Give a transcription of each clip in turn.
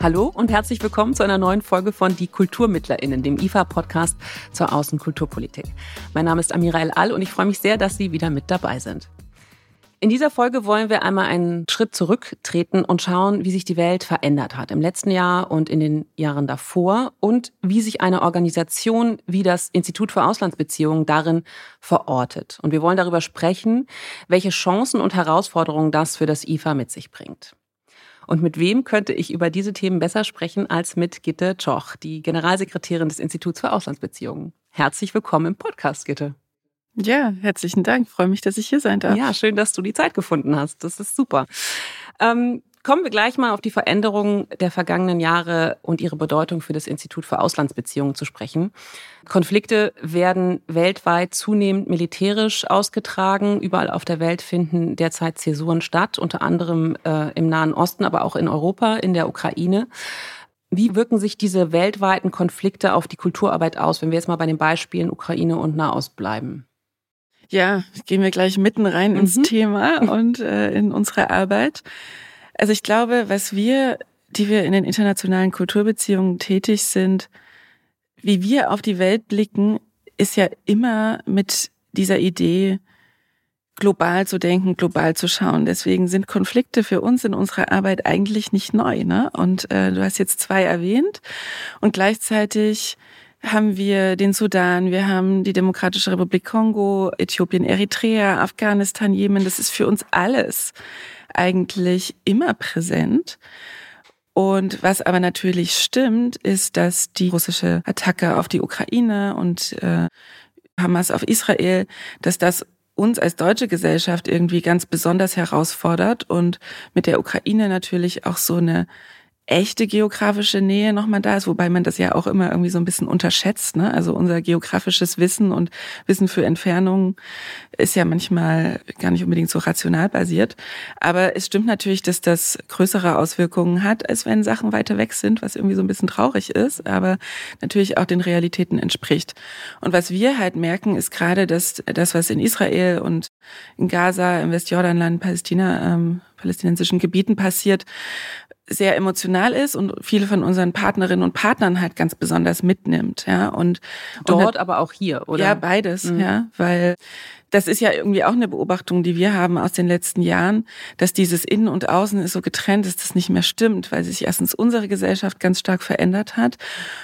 Hallo und herzlich willkommen zu einer neuen Folge von Die KulturmittlerInnen, dem IFA-Podcast zur Außenkulturpolitik. Mein Name ist Amira El Al und ich freue mich sehr, dass Sie wieder mit dabei sind. In dieser Folge wollen wir einmal einen Schritt zurücktreten und schauen, wie sich die Welt verändert hat im letzten Jahr und in den Jahren davor und wie sich eine Organisation wie das Institut für Auslandsbeziehungen darin verortet. Und wir wollen darüber sprechen, welche Chancen und Herausforderungen das für das IFA mit sich bringt. Und mit wem könnte ich über diese Themen besser sprechen als mit Gitte Tschoch, die Generalsekretärin des Instituts für Auslandsbeziehungen. Herzlich willkommen im Podcast, Gitte. Ja, herzlichen Dank. Ich freue mich, dass ich hier sein darf. Ja, schön, dass du die Zeit gefunden hast. Das ist super. Ähm, kommen wir gleich mal auf die Veränderungen der vergangenen Jahre und ihre Bedeutung für das Institut für Auslandsbeziehungen zu sprechen. Konflikte werden weltweit zunehmend militärisch ausgetragen. Überall auf der Welt finden derzeit Zäsuren statt, unter anderem äh, im Nahen Osten, aber auch in Europa, in der Ukraine. Wie wirken sich diese weltweiten Konflikte auf die Kulturarbeit aus, wenn wir jetzt mal bei den Beispielen Ukraine und Nahost bleiben? Ja, gehen wir gleich mitten rein ins mhm. Thema und äh, in unsere Arbeit. Also ich glaube, was wir, die wir in den internationalen Kulturbeziehungen tätig sind, wie wir auf die Welt blicken, ist ja immer mit dieser Idee, global zu denken, global zu schauen. Deswegen sind Konflikte für uns in unserer Arbeit eigentlich nicht neu. Ne? Und äh, du hast jetzt zwei erwähnt und gleichzeitig haben wir den Sudan, wir haben die Demokratische Republik Kongo, Äthiopien, Eritrea, Afghanistan, Jemen. Das ist für uns alles eigentlich immer präsent. Und was aber natürlich stimmt, ist, dass die russische Attacke auf die Ukraine und äh, Hamas auf Israel, dass das uns als deutsche Gesellschaft irgendwie ganz besonders herausfordert und mit der Ukraine natürlich auch so eine echte geografische Nähe nochmal da ist, wobei man das ja auch immer irgendwie so ein bisschen unterschätzt. Ne? Also unser geografisches Wissen und Wissen für Entfernungen ist ja manchmal gar nicht unbedingt so rational basiert. Aber es stimmt natürlich, dass das größere Auswirkungen hat, als wenn Sachen weiter weg sind, was irgendwie so ein bisschen traurig ist, aber natürlich auch den Realitäten entspricht. Und was wir halt merken, ist gerade, dass das, was in Israel und in Gaza, im Westjordanland, Palästina, ähm, palästinensischen Gebieten passiert, sehr emotional ist und viele von unseren Partnerinnen und Partnern halt ganz besonders mitnimmt, ja. Und dort, und, aber auch hier, oder? Ja, beides, mhm. ja, weil das ist ja irgendwie auch eine Beobachtung, die wir haben aus den letzten Jahren, dass dieses Innen und Außen ist so getrennt ist, das nicht mehr stimmt, weil sich erstens unsere Gesellschaft ganz stark verändert hat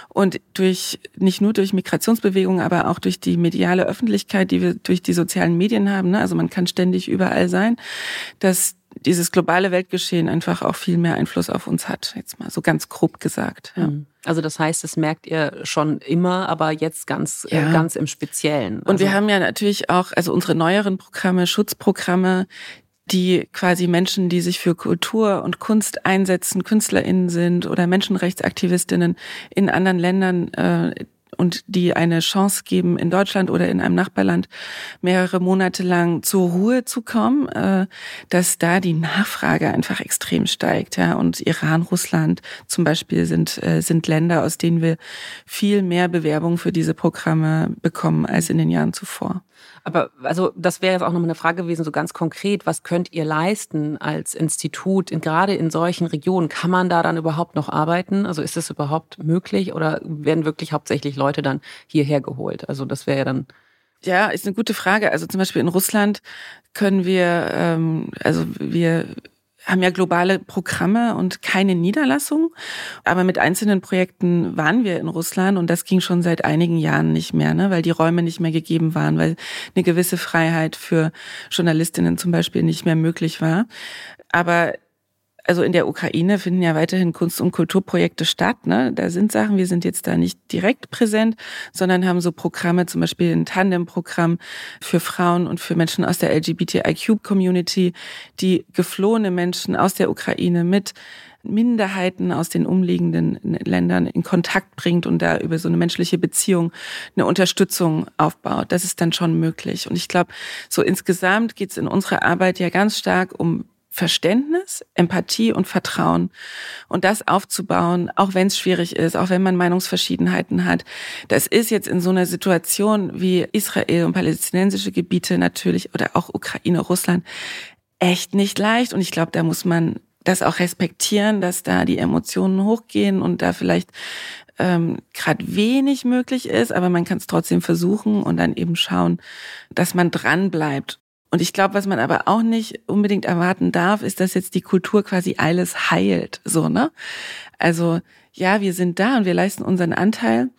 und durch, nicht nur durch Migrationsbewegungen, aber auch durch die mediale Öffentlichkeit, die wir durch die sozialen Medien haben, ne? also man kann ständig überall sein, dass dieses globale Weltgeschehen einfach auch viel mehr Einfluss auf uns hat, jetzt mal so ganz grob gesagt. Ja. Mhm. Also das heißt, das merkt ihr schon immer, aber jetzt ganz, äh, ja. ganz im Speziellen. Also Und wir also haben ja natürlich auch, also unsere neueren Programme, Schutzprogramme, die quasi Menschen, die sich für Kultur und Kunst einsetzen, KünstlerInnen sind oder Menschenrechtsaktivistinnen in anderen Ländern, äh, und die eine Chance geben, in Deutschland oder in einem Nachbarland mehrere Monate lang zur Ruhe zu kommen, äh, dass da die Nachfrage einfach extrem steigt. Ja. Und Iran, Russland zum Beispiel sind, äh, sind Länder, aus denen wir viel mehr Bewerbungen für diese Programme bekommen als in den Jahren zuvor. Aber also das wäre jetzt auch nochmal eine Frage gewesen, so ganz konkret, was könnt ihr leisten als Institut, in, gerade in solchen Regionen? Kann man da dann überhaupt noch arbeiten? Also ist das überhaupt möglich oder werden wirklich hauptsächlich Leute dann hierher geholt? Also das wäre ja dann ja, ist eine gute Frage. Also zum Beispiel in Russland können wir, ähm, also wir haben ja globale Programme und keine Niederlassung. Aber mit einzelnen Projekten waren wir in Russland und das ging schon seit einigen Jahren nicht mehr, ne? weil die Räume nicht mehr gegeben waren, weil eine gewisse Freiheit für Journalistinnen zum Beispiel nicht mehr möglich war. Aber also in der Ukraine finden ja weiterhin Kunst- und Kulturprojekte statt. Ne? Da sind Sachen, wir sind jetzt da nicht direkt präsent, sondern haben so Programme, zum Beispiel ein Tandem-Programm für Frauen und für Menschen aus der LGBTIQ-Community, die geflohene Menschen aus der Ukraine mit Minderheiten aus den umliegenden Ländern in Kontakt bringt und da über so eine menschliche Beziehung eine Unterstützung aufbaut. Das ist dann schon möglich. Und ich glaube, so insgesamt geht es in unserer Arbeit ja ganz stark um Verständnis, Empathie und Vertrauen. Und das aufzubauen, auch wenn es schwierig ist, auch wenn man Meinungsverschiedenheiten hat. Das ist jetzt in so einer Situation wie Israel und palästinensische Gebiete natürlich oder auch Ukraine, Russland echt nicht leicht. Und ich glaube, da muss man das auch respektieren, dass da die Emotionen hochgehen und da vielleicht ähm, gerade wenig möglich ist, aber man kann es trotzdem versuchen und dann eben schauen, dass man dran bleibt. Und ich glaube, was man aber auch nicht unbedingt erwarten darf, ist, dass jetzt die Kultur quasi alles heilt, so, ne? Also, ja, wir sind da und wir leisten unseren Anteil.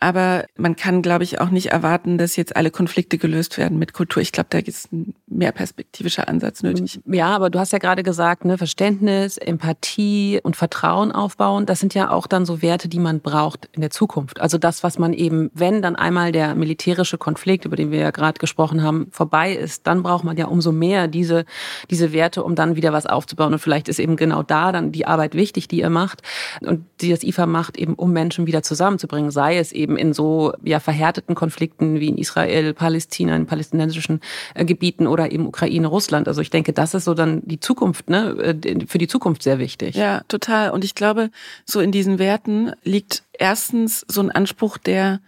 Aber man kann, glaube ich, auch nicht erwarten, dass jetzt alle Konflikte gelöst werden mit Kultur. Ich glaube, da ist ein mehr perspektivischer Ansatz nötig. Ja, aber du hast ja gerade gesagt, ne, Verständnis, Empathie und Vertrauen aufbauen, das sind ja auch dann so Werte, die man braucht in der Zukunft. Also das, was man eben, wenn dann einmal der militärische Konflikt, über den wir ja gerade gesprochen haben, vorbei ist, dann braucht man ja umso mehr diese, diese Werte, um dann wieder was aufzubauen. Und vielleicht ist eben genau da dann die Arbeit wichtig, die ihr macht und die das IFA macht, eben um Menschen wieder zusammenzubringen, sei es eben eben in so ja, verhärteten Konflikten wie in Israel, Palästina, in palästinensischen äh, Gebieten oder eben Ukraine, Russland. Also ich denke, das ist so dann die Zukunft, ne, äh, für die Zukunft sehr wichtig. Ja, total. Und ich glaube, so in diesen Werten liegt erstens so ein Anspruch, der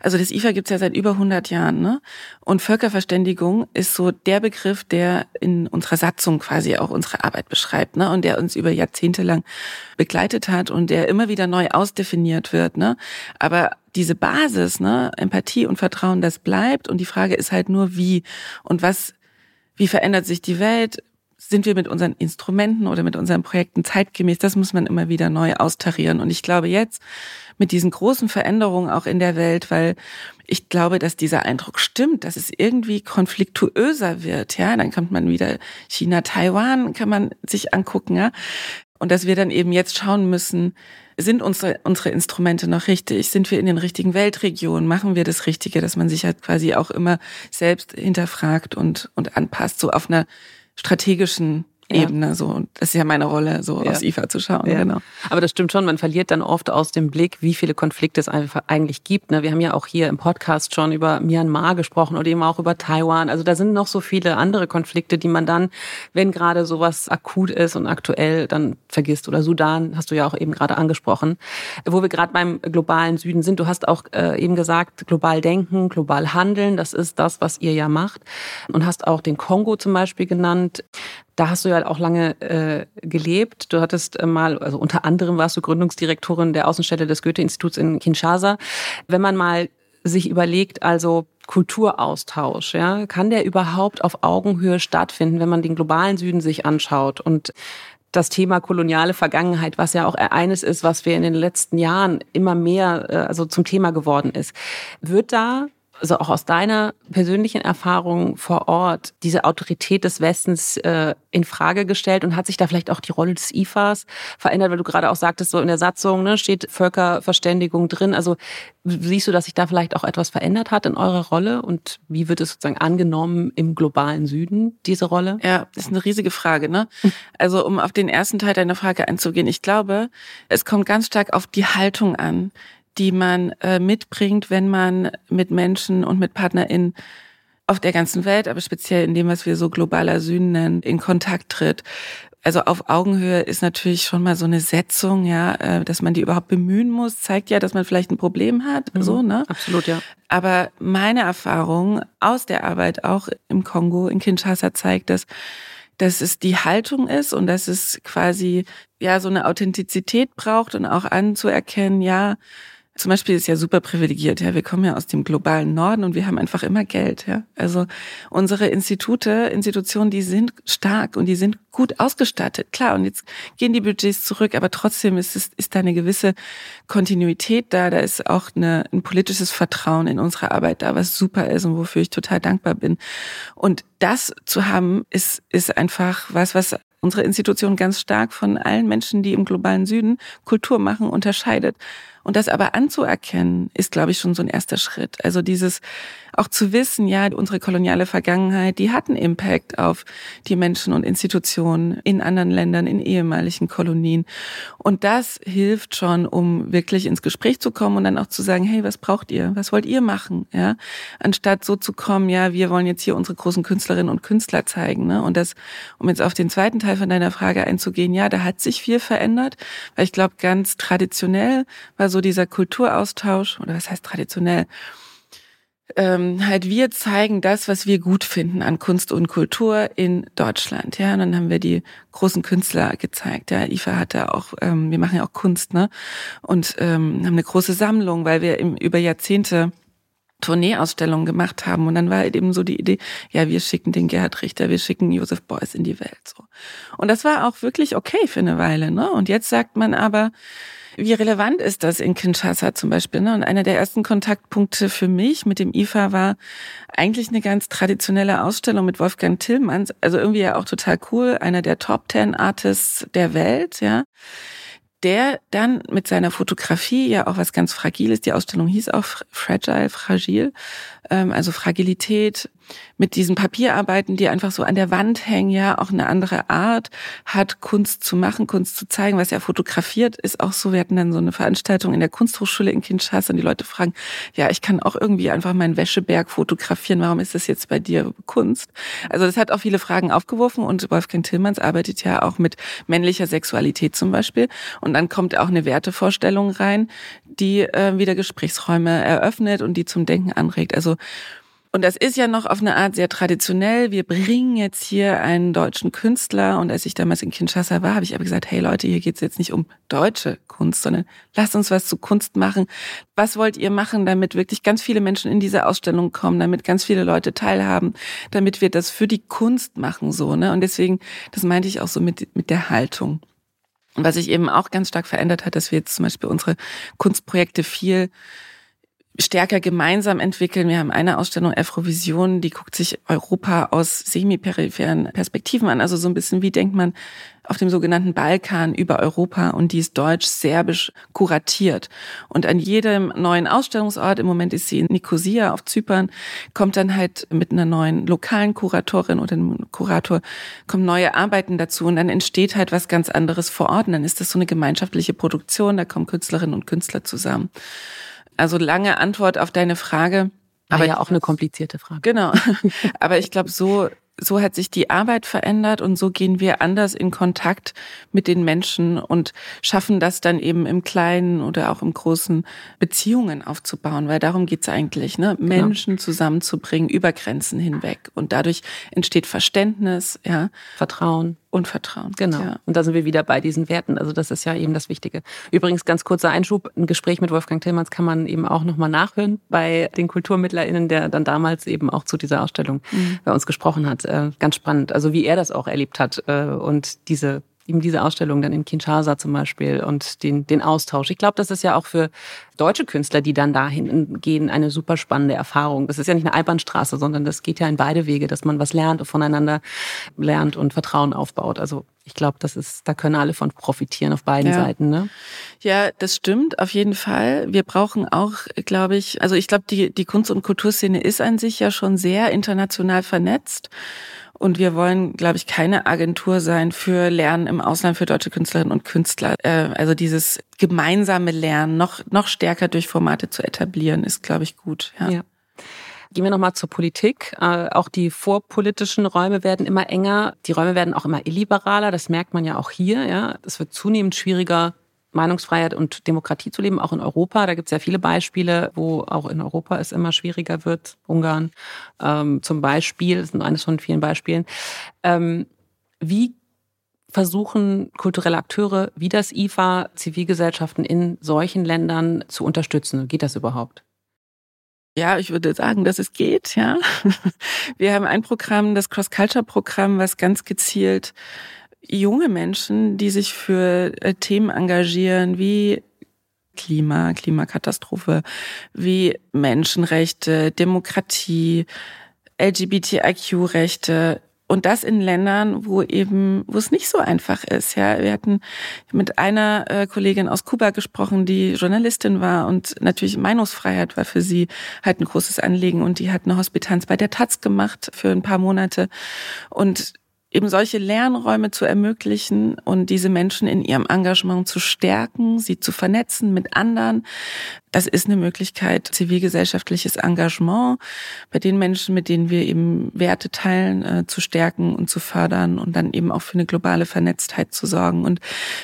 also das IFA gibt's ja seit über 100 Jahren, ne? Und Völkerverständigung ist so der Begriff, der in unserer Satzung quasi auch unsere Arbeit beschreibt, ne? Und der uns über Jahrzehnte lang begleitet hat und der immer wieder neu ausdefiniert wird, ne? Aber diese Basis, ne, Empathie und Vertrauen, das bleibt und die Frage ist halt nur wie und was wie verändert sich die Welt? Sind wir mit unseren Instrumenten oder mit unseren Projekten zeitgemäß? Das muss man immer wieder neu austarieren. Und ich glaube jetzt mit diesen großen Veränderungen auch in der Welt, weil ich glaube, dass dieser Eindruck stimmt, dass es irgendwie konfliktuöser wird. Ja, dann kommt man wieder China, Taiwan, kann man sich angucken. Ja, und dass wir dann eben jetzt schauen müssen, sind unsere, unsere Instrumente noch richtig? Sind wir in den richtigen Weltregionen? Machen wir das Richtige, dass man sich halt quasi auch immer selbst hinterfragt und, und anpasst, so auf einer strategischen Ebene. So, und das ist ja meine Rolle, so ja. aufs IFA zu schauen. Ja. Genau. Aber das stimmt schon, man verliert dann oft aus dem Blick, wie viele Konflikte es einfach eigentlich gibt. Ne? Wir haben ja auch hier im Podcast schon über Myanmar gesprochen oder eben auch über Taiwan. Also da sind noch so viele andere Konflikte, die man dann, wenn gerade sowas akut ist und aktuell, dann vergisst. Oder Sudan hast du ja auch eben gerade angesprochen. Wo wir gerade beim globalen Süden sind, du hast auch äh, eben gesagt, global denken, global handeln, das ist das, was ihr ja macht. Und hast auch den Kongo zum Beispiel genannt. Da hast du ja auch lange äh, gelebt. Du hattest äh, mal, also unter anderem warst du Gründungsdirektorin der Außenstelle des Goethe-Instituts in Kinshasa. Wenn man mal sich überlegt, also Kulturaustausch, ja, kann der überhaupt auf Augenhöhe stattfinden, wenn man den globalen Süden sich anschaut und das Thema koloniale Vergangenheit, was ja auch eines ist, was wir in den letzten Jahren immer mehr äh, also zum Thema geworden ist. Wird da also auch aus deiner persönlichen Erfahrung vor Ort, diese Autorität des Westens äh, in Frage gestellt und hat sich da vielleicht auch die Rolle des IFAs verändert, weil du gerade auch sagtest, so in der Satzung ne, steht Völkerverständigung drin. Also siehst du, dass sich da vielleicht auch etwas verändert hat in eurer Rolle und wie wird es sozusagen angenommen im globalen Süden, diese Rolle? Ja, das ist eine riesige Frage. Ne? Also um auf den ersten Teil deiner Frage einzugehen, ich glaube, es kommt ganz stark auf die Haltung an die man äh, mitbringt, wenn man mit Menschen und mit PartnerInnen auf der ganzen Welt, aber speziell in dem, was wir so globaler Süden nennen, in Kontakt tritt. Also auf Augenhöhe ist natürlich schon mal so eine Setzung, ja, äh, dass man die überhaupt bemühen muss, zeigt ja, dass man vielleicht ein Problem hat, mhm, so, ne? Absolut, ja. Aber meine Erfahrung aus der Arbeit auch im Kongo, in Kinshasa zeigt, dass dass es die Haltung ist und dass es quasi ja so eine Authentizität braucht und auch anzuerkennen, ja, zum Beispiel ist ja super privilegiert, ja. Wir kommen ja aus dem globalen Norden und wir haben einfach immer Geld, ja. Also unsere Institute, Institutionen, die sind stark und die sind gut ausgestattet. Klar, und jetzt gehen die Budgets zurück, aber trotzdem ist es, ist da eine gewisse Kontinuität da. Da ist auch eine, ein politisches Vertrauen in unsere Arbeit da, was super ist und wofür ich total dankbar bin. Und das zu haben, ist, ist einfach was, was unsere Institution ganz stark von allen Menschen, die im globalen Süden Kultur machen, unterscheidet. Und das aber anzuerkennen, ist, glaube ich, schon so ein erster Schritt. Also dieses auch zu wissen, ja, unsere koloniale Vergangenheit, die hat einen Impact auf die Menschen und Institutionen in anderen Ländern, in ehemaligen Kolonien. Und das hilft schon, um wirklich ins Gespräch zu kommen und dann auch zu sagen, hey, was braucht ihr? Was wollt ihr machen? Ja, anstatt so zu kommen, ja, wir wollen jetzt hier unsere großen Künstlerinnen und Künstler zeigen. Ne? Und das, um jetzt auf den zweiten Teil von deiner Frage einzugehen, ja, da hat sich viel verändert, weil ich glaube, ganz traditionell war so so dieser Kulturaustausch, oder was heißt traditionell, ähm, halt wir zeigen das, was wir gut finden an Kunst und Kultur in Deutschland. Ja, und dann haben wir die großen Künstler gezeigt. Ja, IFA hatte auch, ähm, wir machen ja auch Kunst, ne? Und ähm, haben eine große Sammlung, weil wir im, über Jahrzehnte Tourneeausstellungen gemacht haben. Und dann war eben so die Idee, ja, wir schicken den Gerhard Richter, wir schicken Josef Beuys in die Welt. So. Und das war auch wirklich okay für eine Weile. Ne? Und jetzt sagt man aber, wie relevant ist das in Kinshasa zum Beispiel? Ne? Und einer der ersten Kontaktpunkte für mich mit dem IFA war eigentlich eine ganz traditionelle Ausstellung mit Wolfgang Tillmanns. Also irgendwie ja auch total cool, einer der Top Ten Artists der Welt, ja der dann mit seiner Fotografie ja auch was ganz Fragiles, die Ausstellung hieß auch Fragile, Fragil, ähm, also Fragilität, mit diesen Papierarbeiten, die einfach so an der Wand hängen, ja auch eine andere Art hat, Kunst zu machen, Kunst zu zeigen, was er fotografiert, ist auch so. Wir hatten dann so eine Veranstaltung in der Kunsthochschule in Kinshasa und die Leute fragen, ja, ich kann auch irgendwie einfach meinen Wäscheberg fotografieren, warum ist das jetzt bei dir Kunst? Also das hat auch viele Fragen aufgeworfen und Wolfgang Tillmanns arbeitet ja auch mit männlicher Sexualität zum Beispiel und dann kommt auch eine Wertevorstellung rein, die äh, wieder Gesprächsräume eröffnet und die zum Denken anregt. Also und das ist ja noch auf eine Art sehr traditionell. Wir bringen jetzt hier einen deutschen Künstler. Und als ich damals in Kinshasa war, habe ich aber gesagt, hey Leute, hier geht's jetzt nicht um deutsche Kunst, sondern lasst uns was zu Kunst machen. Was wollt ihr machen, damit wirklich ganz viele Menschen in diese Ausstellung kommen, damit ganz viele Leute teilhaben, damit wir das für die Kunst machen, so, ne? Und deswegen, das meinte ich auch so mit, mit der Haltung. Und was sich eben auch ganz stark verändert hat, dass wir jetzt zum Beispiel unsere Kunstprojekte viel stärker gemeinsam entwickeln. Wir haben eine Ausstellung Afrovision, die guckt sich Europa aus semi-peripheren Perspektiven an. Also so ein bisschen, wie denkt man auf dem sogenannten Balkan über Europa und die ist deutsch-serbisch kuratiert. Und an jedem neuen Ausstellungsort, im Moment ist sie in Nicosia auf Zypern, kommt dann halt mit einer neuen lokalen Kuratorin oder einem Kurator, kommen neue Arbeiten dazu und dann entsteht halt was ganz anderes vor Ort. Und dann ist das so eine gemeinschaftliche Produktion, da kommen Künstlerinnen und Künstler zusammen. Also lange Antwort auf deine Frage. Aber ja auch eine komplizierte Frage. Genau. Aber ich glaube, so so hat sich die Arbeit verändert und so gehen wir anders in Kontakt mit den Menschen und schaffen das dann eben im Kleinen oder auch im Großen Beziehungen aufzubauen, weil darum geht's eigentlich, ne? Genau. Menschen zusammenzubringen über Grenzen hinweg und dadurch entsteht Verständnis, ja, Vertrauen und Vertrauen. Genau. Ja. Und da sind wir wieder bei diesen Werten. Also das ist ja eben das Wichtige. Übrigens ganz kurzer Einschub: Ein Gespräch mit Wolfgang Tillmanns kann man eben auch noch mal nachhören bei den KulturmittlerInnen, der dann damals eben auch zu dieser Ausstellung mhm. bei uns gesprochen hat. Äh, ganz spannend. Also wie er das auch erlebt hat äh, und diese eben diese Ausstellung dann in Kinshasa zum Beispiel und den, den Austausch. Ich glaube, das ist ja auch für deutsche Künstler, die dann dahin gehen, eine super spannende Erfahrung. Das ist ja nicht eine Einbahnstraße, sondern das geht ja in beide Wege, dass man was lernt und voneinander lernt und Vertrauen aufbaut. Also ich glaube, das ist, da können alle von profitieren auf beiden ja. Seiten. Ne? Ja, das stimmt auf jeden Fall. Wir brauchen auch, glaube ich, also ich glaube, die, die Kunst- und Kulturszene ist an sich ja schon sehr international vernetzt. Und wir wollen, glaube ich, keine Agentur sein für Lernen im Ausland für deutsche Künstlerinnen und Künstler. Äh, also dieses gemeinsame Lernen noch, noch stärker durch Formate zu etablieren, ist, glaube ich, gut. Ja. ja. Gehen wir nochmal zur Politik. Äh, auch die vorpolitischen Räume werden immer enger. Die Räume werden auch immer illiberaler. Das merkt man ja auch hier. Ja, Es wird zunehmend schwieriger, Meinungsfreiheit und Demokratie zu leben, auch in Europa. Da gibt es ja viele Beispiele, wo auch in Europa es immer schwieriger wird. Ungarn ähm, zum Beispiel, das ist eines von vielen Beispielen. Ähm, wie versuchen kulturelle Akteure wie das IFA Zivilgesellschaften in solchen Ländern zu unterstützen? Geht das überhaupt? Ja, ich würde sagen, dass es geht, ja. Wir haben ein Programm, das Cross-Culture-Programm, was ganz gezielt junge Menschen, die sich für äh, Themen engagieren wie Klima, Klimakatastrophe, wie Menschenrechte, Demokratie, LGBTIQ-Rechte und das in Ländern, wo eben, wo es nicht so einfach ist. Ja, wir hatten mit einer äh, Kollegin aus Kuba gesprochen, die Journalistin war und natürlich Meinungsfreiheit war für sie halt ein großes Anliegen und die hat eine Hospitanz bei der Taz gemacht für ein paar Monate und eben solche Lernräume zu ermöglichen und diese Menschen in ihrem Engagement zu stärken, sie zu vernetzen mit anderen. das ist eine Möglichkeit, zivilgesellschaftliches Engagement bei den Menschen, mit denen wir eben Werte teilen, äh, zu stärken und zu fördern und dann eben auch für eine globale Vernetztheit zu sorgen. Und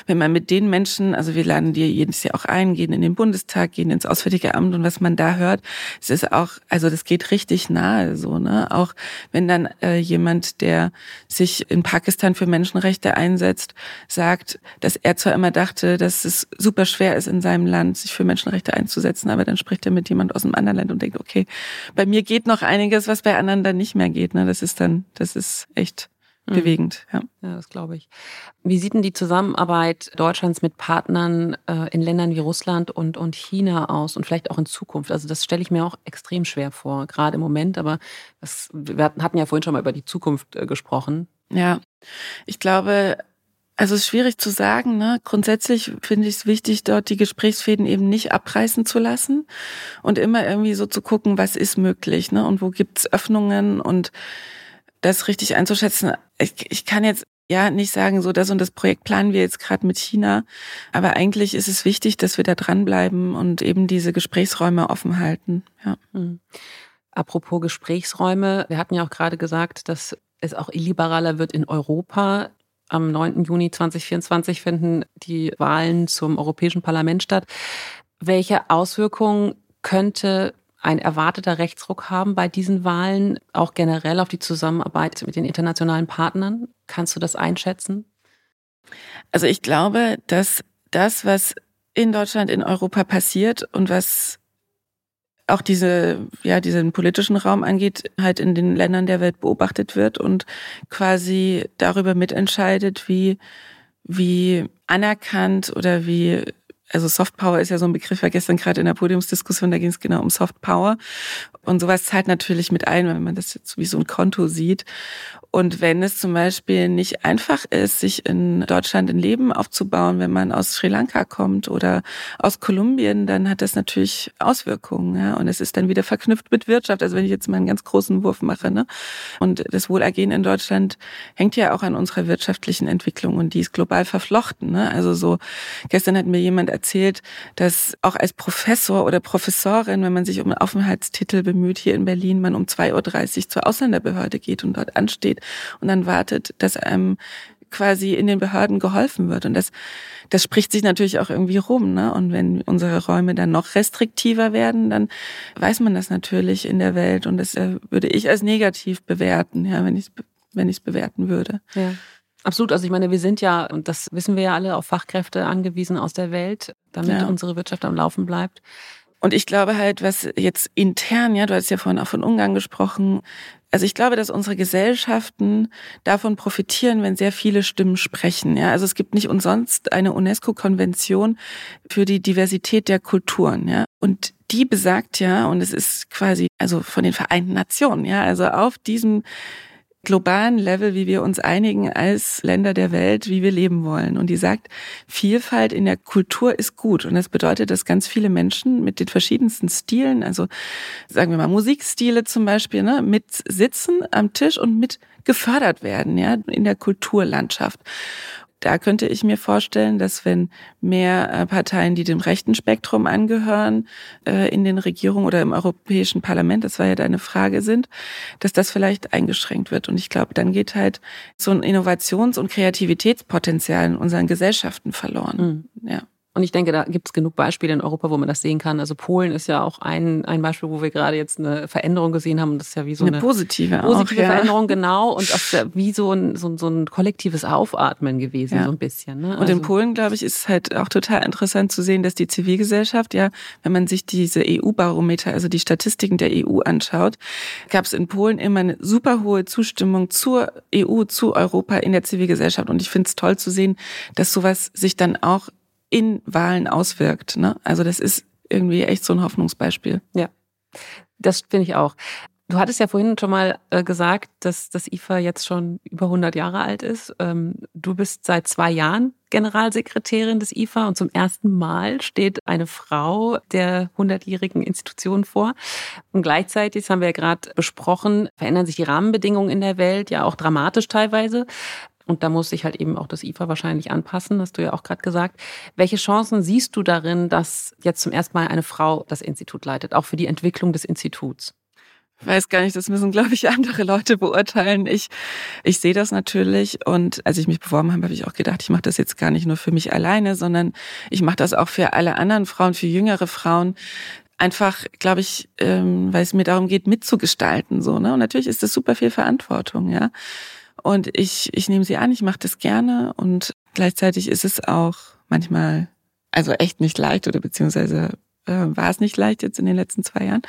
wenn man mit den Menschen, also wir laden dir jedes Jahr auch ein, gehen in den Bundestag, gehen ins Auswärtige Amt und was man da hört, es ist auch, also das geht richtig nahe so, ne? Auch wenn dann äh, jemand, der sich in Pakistan für Menschenrechte einsetzt, sagt, dass er zwar immer dachte, dass es super schwer ist in seinem Land, sich für Menschenrechte einzusetzen, aber dann spricht er mit jemand aus einem anderen Land und denkt, okay, bei mir geht noch einiges, was bei anderen dann nicht mehr geht. Ne? Das ist dann, das ist echt mhm. bewegend. Ja. ja, das glaube ich. Wie sieht denn die Zusammenarbeit Deutschlands mit Partnern äh, in Ländern wie Russland und, und China aus und vielleicht auch in Zukunft? Also das stelle ich mir auch extrem schwer vor, gerade im Moment, aber das, wir hatten ja vorhin schon mal über die Zukunft äh, gesprochen. Ja, ich glaube, also es ist schwierig zu sagen. Ne? Grundsätzlich finde ich es wichtig, dort die Gesprächsfäden eben nicht abreißen zu lassen und immer irgendwie so zu gucken, was ist möglich ne? und wo gibt's Öffnungen und das richtig einzuschätzen. Ich, ich kann jetzt ja nicht sagen, so das und das Projekt planen wir jetzt gerade mit China, aber eigentlich ist es wichtig, dass wir da dranbleiben und eben diese Gesprächsräume offen halten. Ja. Mhm. Apropos Gesprächsräume, wir hatten ja auch gerade gesagt, dass es auch illiberaler wird in Europa. Am 9. Juni 2024 finden die Wahlen zum Europäischen Parlament statt. Welche Auswirkungen könnte ein erwarteter Rechtsruck haben bei diesen Wahlen, auch generell auf die Zusammenarbeit mit den internationalen Partnern? Kannst du das einschätzen? Also ich glaube, dass das, was in Deutschland, in Europa passiert und was auch diese, ja, diesen politischen Raum angeht, halt in den Ländern der Welt beobachtet wird und quasi darüber mitentscheidet, wie, wie anerkannt oder wie also Soft Power ist ja so ein Begriff, war gestern gerade in der Podiumsdiskussion, da ging es genau um Soft Power. Und sowas zahlt natürlich mit ein, wenn man das jetzt wie so ein Konto sieht. Und wenn es zum Beispiel nicht einfach ist, sich in Deutschland ein Leben aufzubauen, wenn man aus Sri Lanka kommt oder aus Kolumbien, dann hat das natürlich Auswirkungen. Ja? Und es ist dann wieder verknüpft mit Wirtschaft. Also wenn ich jetzt mal einen ganz großen Wurf mache. Ne? Und das Wohlergehen in Deutschland hängt ja auch an unserer wirtschaftlichen Entwicklung und die ist global verflochten. Ne? Also so, gestern hat mir jemand erzählt, dass auch als Professor oder Professorin, wenn man sich um einen Aufenthaltstitel bemüht hier in Berlin, man um 2.30 Uhr zur Ausländerbehörde geht und dort ansteht und dann wartet, dass einem quasi in den Behörden geholfen wird. Und das, das spricht sich natürlich auch irgendwie rum. Ne? Und wenn unsere Räume dann noch restriktiver werden, dann weiß man das natürlich in der Welt. Und das äh, würde ich als negativ bewerten, ja, wenn ich es wenn ich's bewerten würde. Ja. Absolut. Also ich meine, wir sind ja, und das wissen wir ja alle, auf Fachkräfte angewiesen aus der Welt, damit ja. unsere Wirtschaft am Laufen bleibt. Und ich glaube halt, was jetzt intern, ja, du hast ja vorhin auch von Ungarn gesprochen, also ich glaube, dass unsere Gesellschaften davon profitieren, wenn sehr viele Stimmen sprechen. Ja, also es gibt nicht umsonst eine UNESCO-Konvention für die Diversität der Kulturen. Ja, und die besagt ja, und es ist quasi also von den Vereinten Nationen. Ja, also auf diesem globalen Level, wie wir uns einigen als Länder der Welt, wie wir leben wollen. Und die sagt, Vielfalt in der Kultur ist gut. Und das bedeutet, dass ganz viele Menschen mit den verschiedensten Stilen, also sagen wir mal Musikstile zum Beispiel, ne, mit sitzen am Tisch und mit gefördert werden, ja, in der Kulturlandschaft da könnte ich mir vorstellen, dass wenn mehr äh, Parteien, die dem rechten Spektrum angehören, äh, in den Regierungen oder im Europäischen Parlament, das war ja deine Frage, sind, dass das vielleicht eingeschränkt wird. Und ich glaube, dann geht halt so ein Innovations- und Kreativitätspotenzial in unseren Gesellschaften verloren. Mhm. Ja. Und ich denke, da gibt es genug Beispiele in Europa, wo man das sehen kann. Also Polen ist ja auch ein, ein Beispiel, wo wir gerade jetzt eine Veränderung gesehen haben. Und das ist ja wie so eine, eine positive, positive auch, Veränderung, ja. genau. Und auch wie so ein, so, so ein kollektives Aufatmen gewesen, ja. so ein bisschen. Ne? Also und in also Polen, glaube ich, ist es halt auch total interessant zu sehen, dass die Zivilgesellschaft, ja, wenn man sich diese EU-Barometer, also die Statistiken der EU anschaut, gab es in Polen immer eine super hohe Zustimmung zur EU, zu Europa in der Zivilgesellschaft. Und ich finde es toll zu sehen, dass sowas sich dann auch in Wahlen auswirkt. Ne? Also das ist irgendwie echt so ein Hoffnungsbeispiel. Ja, das finde ich auch. Du hattest ja vorhin schon mal äh, gesagt, dass das IFA jetzt schon über 100 Jahre alt ist. Ähm, du bist seit zwei Jahren Generalsekretärin des IFA und zum ersten Mal steht eine Frau der 100-jährigen Institution vor. Und gleichzeitig, das haben wir ja gerade besprochen, verändern sich die Rahmenbedingungen in der Welt, ja auch dramatisch teilweise. Und da muss sich halt eben auch das IFA wahrscheinlich anpassen, hast du ja auch gerade gesagt. Welche Chancen siehst du darin, dass jetzt zum ersten Mal eine Frau das Institut leitet, auch für die Entwicklung des Instituts? Ich weiß gar nicht, das müssen, glaube ich, andere Leute beurteilen. Ich, ich sehe das natürlich und als ich mich beworben habe, habe ich auch gedacht, ich mache das jetzt gar nicht nur für mich alleine, sondern ich mache das auch für alle anderen Frauen, für jüngere Frauen. Einfach, glaube ich, ähm, weil es mir darum geht, mitzugestalten. so ne? Und natürlich ist das super viel Verantwortung, ja. Und ich, ich nehme sie an, ich mache das gerne und gleichzeitig ist es auch manchmal, also echt nicht leicht oder beziehungsweise äh, war es nicht leicht jetzt in den letzten zwei Jahren.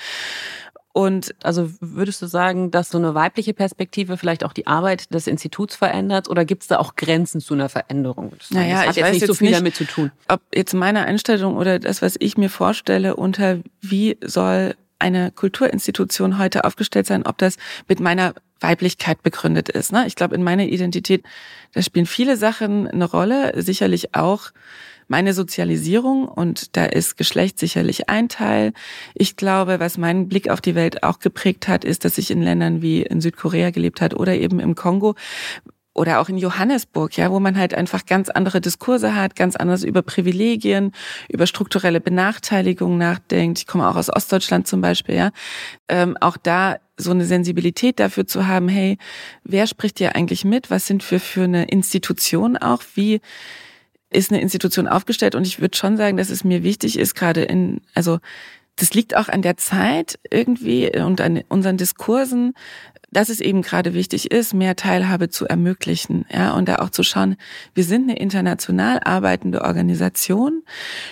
Und also würdest du sagen, dass so eine weibliche Perspektive vielleicht auch die Arbeit des Instituts verändert oder gibt es da auch Grenzen zu einer Veränderung? Das naja, hat ich jetzt weiß nicht jetzt so viel nicht, damit zu tun. Ob jetzt meine Einstellung oder das, was ich mir vorstelle, unter wie soll eine Kulturinstitution heute aufgestellt sein, ob das mit meiner Weiblichkeit begründet ist. Ne? Ich glaube, in meiner Identität, da spielen viele Sachen eine Rolle, sicherlich auch meine Sozialisierung und da ist Geschlecht sicherlich ein Teil. Ich glaube, was meinen Blick auf die Welt auch geprägt hat, ist, dass ich in Ländern wie in Südkorea gelebt hat oder eben im Kongo, oder auch in Johannesburg, ja, wo man halt einfach ganz andere Diskurse hat, ganz anders über Privilegien, über strukturelle Benachteiligung nachdenkt. Ich komme auch aus Ostdeutschland zum Beispiel, ja. Ähm, auch da so eine Sensibilität dafür zu haben, hey, wer spricht dir eigentlich mit? Was sind wir für eine Institution auch? Wie ist eine Institution aufgestellt? Und ich würde schon sagen, dass es mir wichtig ist, gerade in, also das liegt auch an der Zeit irgendwie und an unseren Diskursen, dass es eben gerade wichtig ist, mehr Teilhabe zu ermöglichen, ja, und da auch zu schauen, wir sind eine international arbeitende Organisation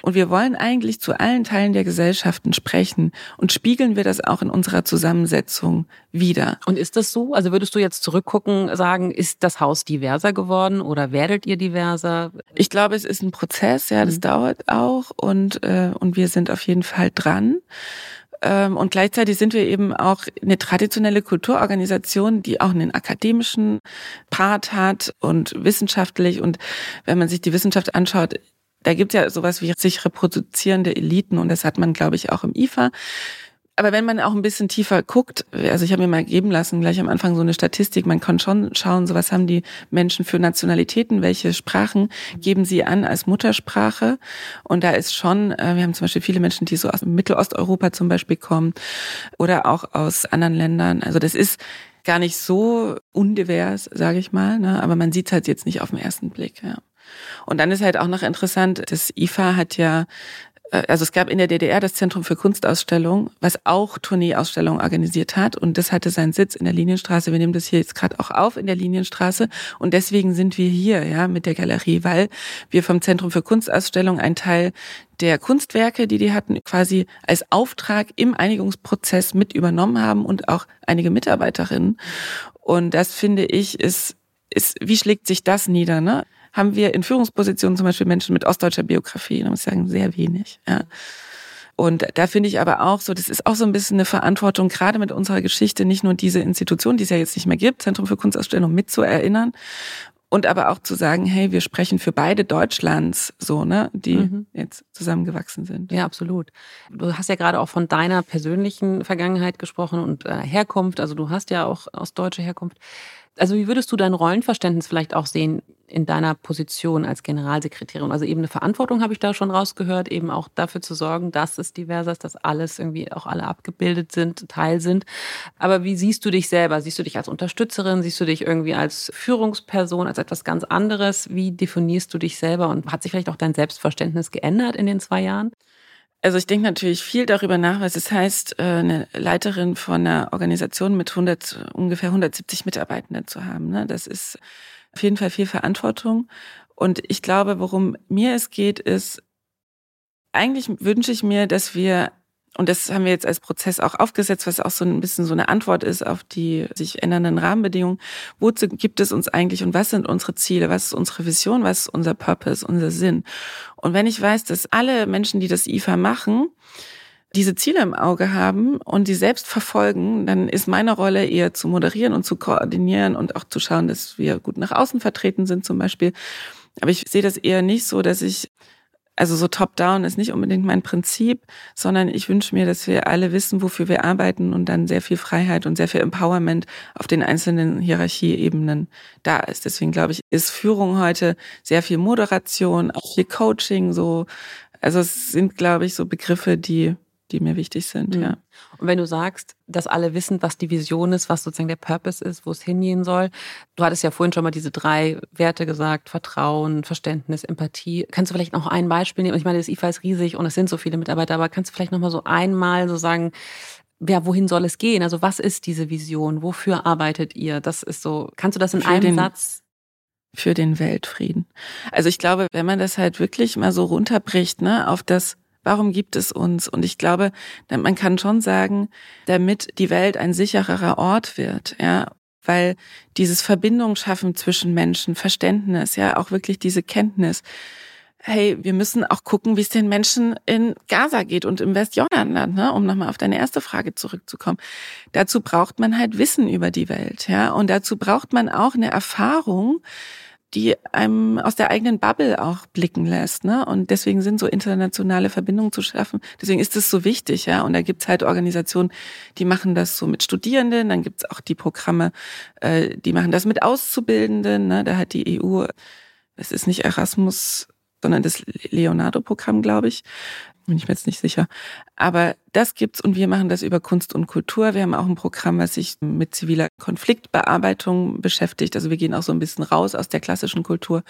und wir wollen eigentlich zu allen Teilen der Gesellschaften sprechen und spiegeln wir das auch in unserer Zusammensetzung wieder. Und ist das so? Also würdest du jetzt zurückgucken, sagen, ist das Haus diverser geworden oder werdet ihr diverser? Ich glaube, es ist ein Prozess, ja, das mhm. dauert auch und, äh, und wir sind auf jeden Fall dran. Ähm, und gleichzeitig sind wir eben auch eine traditionelle Kulturorganisation, die auch einen akademischen Part hat und wissenschaftlich. Und wenn man sich die Wissenschaft anschaut, da gibt es ja sowas wie sich reproduzierende Eliten und das hat man, glaube ich, auch im IFA aber wenn man auch ein bisschen tiefer guckt, also ich habe mir mal geben lassen, gleich am Anfang so eine Statistik, man kann schon schauen, so was haben die Menschen für Nationalitäten, welche Sprachen geben sie an als Muttersprache. Und da ist schon, äh, wir haben zum Beispiel viele Menschen, die so aus Mittelosteuropa zum Beispiel kommen oder auch aus anderen Ländern. Also das ist gar nicht so undivers, sage ich mal, ne? aber man sieht es halt jetzt nicht auf den ersten Blick. Ja. Und dann ist halt auch noch interessant, das IFA hat ja also es gab in der DDR das Zentrum für Kunstausstellung, was auch Tourneeausstellungen organisiert hat und das hatte seinen Sitz in der Linienstraße. Wir nehmen das hier jetzt gerade auch auf in der Linienstraße und deswegen sind wir hier ja mit der Galerie, weil wir vom Zentrum für Kunstausstellung einen Teil der Kunstwerke, die die hatten, quasi als Auftrag im Einigungsprozess mit übernommen haben und auch einige Mitarbeiterinnen. Und das finde ich ist ist, wie schlägt sich das nieder? Ne? Haben wir in Führungspositionen zum Beispiel Menschen mit ostdeutscher Biografie. Da muss ich sagen, sehr wenig. Ja. Und da finde ich aber auch so, das ist auch so ein bisschen eine Verantwortung, gerade mit unserer Geschichte, nicht nur diese Institution, die es ja jetzt nicht mehr gibt, Zentrum für Kunstausstellung, mitzuerinnern. Und aber auch zu sagen, hey, wir sprechen für beide Deutschlands, so, ne, die mhm. jetzt zusammengewachsen sind. Ja, absolut. Du hast ja gerade auch von deiner persönlichen Vergangenheit gesprochen und äh, Herkunft. Also du hast ja auch aus deutscher Herkunft. Also wie würdest du dein Rollenverständnis vielleicht auch sehen in deiner Position als Generalsekretärin? Also eben eine Verantwortung habe ich da schon rausgehört, eben auch dafür zu sorgen, dass es divers ist, dass alles irgendwie auch alle abgebildet sind, Teil sind. Aber wie siehst du dich selber? Siehst du dich als Unterstützerin? Siehst du dich irgendwie als Führungsperson, als etwas ganz anderes? Wie definierst du dich selber? Und hat sich vielleicht auch dein Selbstverständnis geändert in den zwei Jahren? Also ich denke natürlich viel darüber nach, was es heißt, äh, eine Leiterin von einer Organisation mit 100, ungefähr 170 Mitarbeitenden zu haben. Ne? Das ist auf jeden Fall viel Verantwortung. Und ich glaube, worum mir es geht, ist, eigentlich wünsche ich mir, dass wir und das haben wir jetzt als Prozess auch aufgesetzt, was auch so ein bisschen so eine Antwort ist auf die sich ändernden Rahmenbedingungen. Wozu gibt es uns eigentlich und was sind unsere Ziele? Was ist unsere Vision? Was ist unser Purpose, unser Sinn? Und wenn ich weiß, dass alle Menschen, die das IFA machen, diese Ziele im Auge haben und die selbst verfolgen, dann ist meine Rolle eher zu moderieren und zu koordinieren und auch zu schauen, dass wir gut nach außen vertreten sind zum Beispiel. Aber ich sehe das eher nicht so, dass ich Also so top-down ist nicht unbedingt mein Prinzip, sondern ich wünsche mir, dass wir alle wissen, wofür wir arbeiten und dann sehr viel Freiheit und sehr viel Empowerment auf den einzelnen Hierarchieebenen da ist. Deswegen glaube ich, ist Führung heute sehr viel Moderation, auch viel Coaching, so. Also es sind, glaube ich, so Begriffe, die die mir wichtig sind, mhm. ja. Und wenn du sagst, dass alle wissen, was die Vision ist, was sozusagen der Purpose ist, wo es hingehen soll, du hattest ja vorhin schon mal diese drei Werte gesagt, Vertrauen, Verständnis, Empathie. Kannst du vielleicht noch ein Beispiel nehmen? Ich meine, das IFA ist riesig und es sind so viele Mitarbeiter, aber kannst du vielleicht noch mal so einmal so sagen, ja, wohin soll es gehen? Also was ist diese Vision? Wofür arbeitet ihr? Das ist so, kannst du das in Für einem den, Satz für den Weltfrieden. Also ich glaube, wenn man das halt wirklich mal so runterbricht, ne, auf das Warum gibt es uns? Und ich glaube, man kann schon sagen, damit die Welt ein sichererer Ort wird, ja, weil dieses Verbindung schaffen zwischen Menschen, Verständnis, ja, auch wirklich diese Kenntnis. Hey, wir müssen auch gucken, wie es den Menschen in Gaza geht und im Westjordanland, ne? um nochmal auf deine erste Frage zurückzukommen. Dazu braucht man halt Wissen über die Welt, ja, und dazu braucht man auch eine Erfahrung, die einem aus der eigenen Bubble auch blicken lässt. Ne? Und deswegen sind so internationale Verbindungen zu schaffen. Deswegen ist es so wichtig, ja. Und da gibt's halt Organisationen, die machen das so mit Studierenden, dann gibt's auch die Programme, äh, die machen das mit Auszubildenden. Ne? Da hat die EU, es ist nicht Erasmus, sondern das Leonardo-Programm, glaube ich, bin ich mir jetzt nicht sicher. Aber das gibt's und wir machen das über Kunst und Kultur. Wir haben auch ein Programm, was sich mit ziviler Konfliktbearbeitung beschäftigt. Also wir gehen auch so ein bisschen raus aus der klassischen Kultur.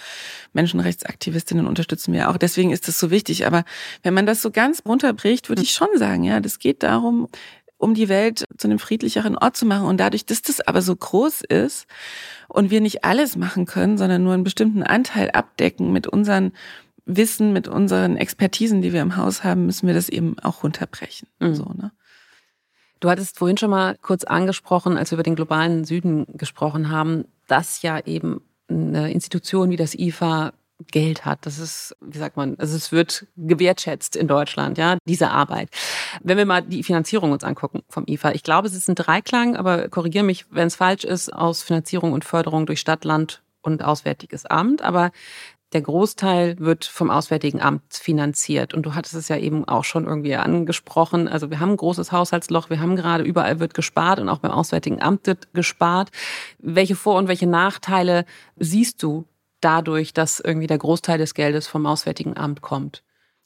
Menschenrechtsaktivistinnen unterstützen wir auch. Deswegen ist das so wichtig. Aber wenn man das so ganz runterbricht, würde ich schon sagen, ja, das geht darum, um die Welt zu einem friedlicheren Ort zu machen. Und dadurch, dass das aber so groß ist und wir nicht alles machen können, sondern nur einen bestimmten Anteil abdecken mit unseren Wissen, mit unseren Expertisen, die wir im Haus haben, müssen wir das eben auch runterbrechen. Mhm. So, ne? Du hattest vorhin schon mal kurz angesprochen, als wir über den globalen Süden gesprochen haben, dass ja eben eine Institution wie das IFA Geld hat. Das ist, wie sagt man, also es wird gewertschätzt in Deutschland, ja, diese Arbeit. Wenn wir mal die Finanzierung uns angucken vom IFA, ich glaube, es ist ein Dreiklang, aber korrigiere mich, wenn es falsch ist, aus Finanzierung und Förderung durch Stadt, Land und Auswärtiges Amt. Aber der Großteil wird vom Auswärtigen Amt finanziert. Und du hattest es ja eben auch schon irgendwie angesprochen. Also wir haben ein großes Haushaltsloch, wir haben gerade überall wird gespart und auch beim Auswärtigen Amt wird gespart. Welche Vor- und welche Nachteile siehst du dadurch, dass irgendwie der Großteil des Geldes vom Auswärtigen Amt kommt?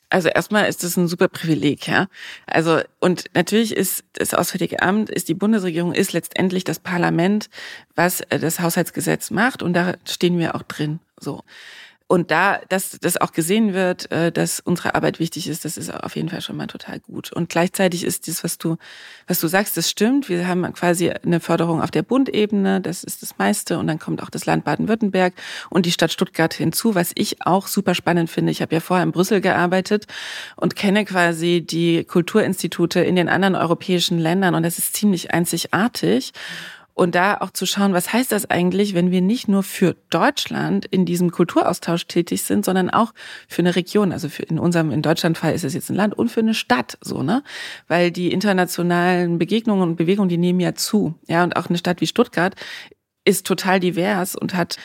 Also erstmal ist es ein super Privileg, ja. Also und natürlich ist das Auswärtige Amt, ist die Bundesregierung, ist letztendlich das Parlament, was äh, das Haushaltsgesetz macht und da stehen wir auch drin. So. Und da, dass das auch gesehen wird, äh, dass unsere Arbeit wichtig ist, das ist auf jeden Fall schon mal total gut. Und gleichzeitig ist das, was du, was du sagst, das stimmt. Wir haben quasi eine Förderung auf der Bundebene, das ist das meiste. Und dann kommt auch das Land Baden-Württemberg und die Stadt Stuttgart hinzu, was ich auch super spannend finde. Ich habe ja vorher in Brüssel gearbeitet und kenne quasi die Kulturinstitute in den anderen europäischen Ländern und das ist ziemlich einzigartig. Und da auch zu schauen, was heißt das eigentlich, wenn wir nicht nur für Deutschland in diesem Kulturaustausch tätig sind, sondern auch für eine Region. Also für in unserem, in Deutschland Fall ist es jetzt ein Land und für eine Stadt, so, ne? Weil die internationalen Begegnungen und Bewegungen, die nehmen ja zu. Ja, und auch eine Stadt wie Stuttgart ist total divers und hat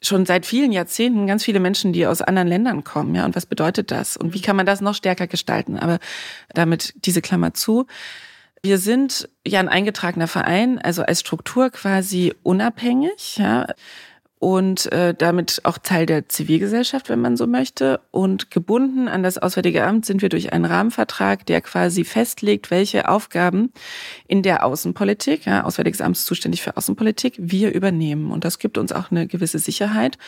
schon seit vielen Jahrzehnten ganz viele Menschen, die aus anderen Ländern kommen. Ja, und was bedeutet das? Und wie kann man das noch stärker gestalten? Aber damit diese Klammer zu. Wir sind ja ein eingetragener Verein, also als Struktur quasi unabhängig, ja, und äh, damit auch Teil der Zivilgesellschaft, wenn man so möchte. Und gebunden an das Auswärtige Amt sind wir durch einen Rahmenvertrag, der quasi festlegt, welche Aufgaben in der Außenpolitik, ja, Auswärtiges Amt ist zuständig für Außenpolitik, wir übernehmen. Und das gibt uns auch eine gewisse Sicherheit.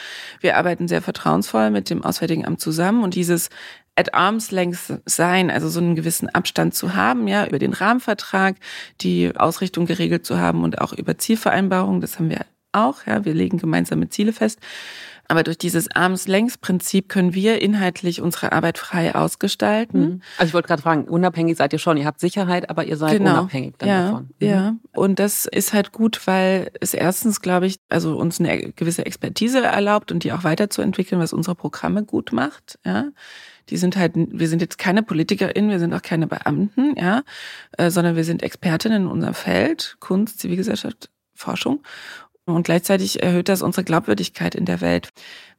Wir arbeiten sehr vertrauensvoll mit dem Auswärtigen Amt zusammen und dieses at arm's length sein, also so einen gewissen Abstand zu haben, ja, über den Rahmenvertrag, die Ausrichtung geregelt zu haben und auch über Zielvereinbarungen, das haben wir auch, ja, wir legen gemeinsame Ziele fest. Aber durch dieses Arms-Längs-Prinzip können wir inhaltlich unsere Arbeit frei ausgestalten. Mhm. Also ich wollte gerade fragen, unabhängig seid ihr schon, ihr habt Sicherheit, aber ihr seid genau. unabhängig dann ja, davon. Mhm. Ja, und das ist halt gut, weil es erstens, glaube ich, also uns eine gewisse Expertise erlaubt und die auch weiterzuentwickeln, was unsere Programme gut macht. Ja die sind halt, wir sind jetzt keine PolitikerInnen, wir sind auch keine Beamten, ja, äh, sondern wir sind Expertinnen in unserem Feld, Kunst, Zivilgesellschaft, Forschung. Und gleichzeitig erhöht das unsere Glaubwürdigkeit in der Welt,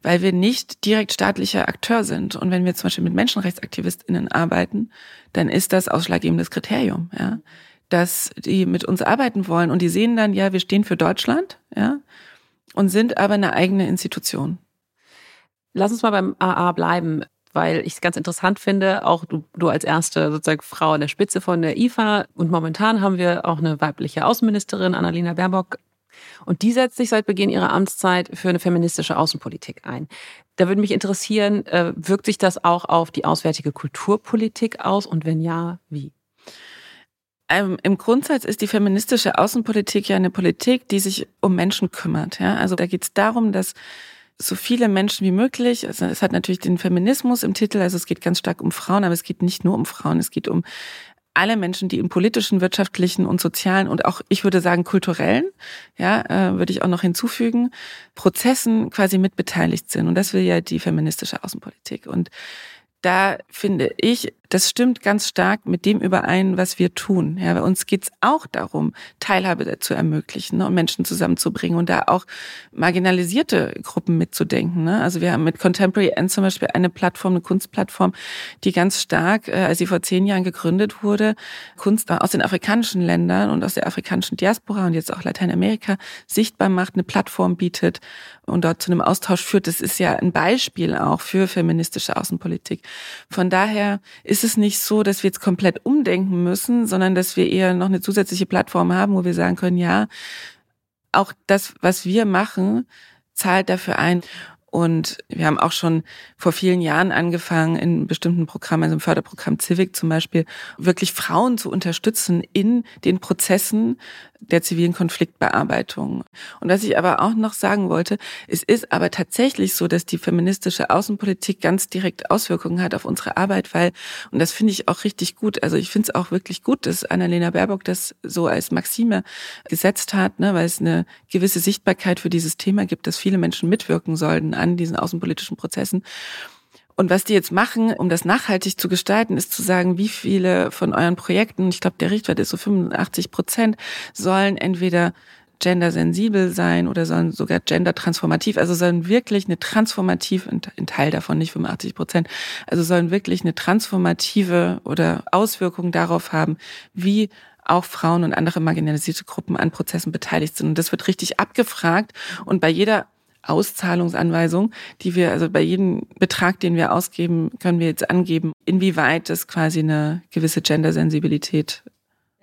weil wir nicht direkt staatlicher Akteur sind. Und wenn wir zum Beispiel mit MenschenrechtsaktivistInnen arbeiten, dann ist das ausschlaggebendes Kriterium, ja. Dass die mit uns arbeiten wollen und die sehen dann, ja, wir stehen für Deutschland, ja, und sind aber eine eigene Institution. Lass uns mal beim AA bleiben, weil ich es ganz interessant finde, auch du, du als erste sozusagen Frau an der Spitze von der IFA und momentan haben wir auch eine weibliche Außenministerin, Annalena Baerbock, und die setzt sich seit Beginn ihrer Amtszeit für eine feministische Außenpolitik ein. Da würde mich interessieren, äh, wirkt sich das auch auf die auswärtige Kulturpolitik aus und wenn ja, wie? Ähm, Im Grundsatz ist die feministische Außenpolitik ja eine Politik, die sich um Menschen kümmert. Ja? Also da geht es darum, dass so viele Menschen wie möglich, also es hat natürlich den Feminismus im Titel, also es geht ganz stark um Frauen, aber es geht nicht nur um Frauen, es geht um alle Menschen, die im politischen, wirtschaftlichen und sozialen und auch, ich würde sagen, kulturellen, ja, äh, würde ich auch noch hinzufügen, Prozessen quasi mitbeteiligt sind. Und das will ja die feministische Außenpolitik. Und da finde ich, das stimmt ganz stark mit dem überein, was wir tun. Ja, bei uns geht's auch darum, Teilhabe zu ermöglichen ne, und Menschen zusammenzubringen und da auch marginalisierte Gruppen mitzudenken. Ne? Also wir haben mit Contemporary End zum Beispiel eine Plattform, eine Kunstplattform, die ganz stark, äh, als sie vor zehn Jahren gegründet wurde, Kunst aus den afrikanischen Ländern und aus der afrikanischen Diaspora und jetzt auch Lateinamerika sichtbar macht, eine Plattform bietet und dort zu einem Austausch führt. Das ist ja ein Beispiel auch für feministische Außenpolitik. Von daher ist ist es nicht so, dass wir jetzt komplett umdenken müssen, sondern dass wir eher noch eine zusätzliche Plattform haben, wo wir sagen können, ja, auch das, was wir machen, zahlt dafür ein. Und wir haben auch schon vor vielen Jahren angefangen, in bestimmten Programmen, also im Förderprogramm Civic zum Beispiel, wirklich Frauen zu unterstützen in den Prozessen der zivilen Konfliktbearbeitung. Und was ich aber auch noch sagen wollte, es ist aber tatsächlich so, dass die feministische Außenpolitik ganz direkt Auswirkungen hat auf unsere Arbeit, weil, und das finde ich auch richtig gut, also ich finde es auch wirklich gut, dass Annalena Baerbock das so als Maxime gesetzt hat, ne, weil es eine gewisse Sichtbarkeit für dieses Thema gibt, dass viele Menschen mitwirken sollten an diesen außenpolitischen Prozessen. Und was die jetzt machen, um das nachhaltig zu gestalten, ist zu sagen, wie viele von euren Projekten, ich glaube, der Richtwert ist so 85 Prozent, sollen entweder gendersensibel sein oder sollen sogar gendertransformativ, also sollen wirklich eine transformative, ein Teil davon, nicht 85 Prozent, also sollen wirklich eine transformative oder Auswirkung darauf haben, wie auch Frauen und andere marginalisierte Gruppen an Prozessen beteiligt sind. Und das wird richtig abgefragt. Und bei jeder Auszahlungsanweisung, die wir, also bei jedem Betrag, den wir ausgeben, können wir jetzt angeben, inwieweit das quasi eine gewisse Gendersensibilität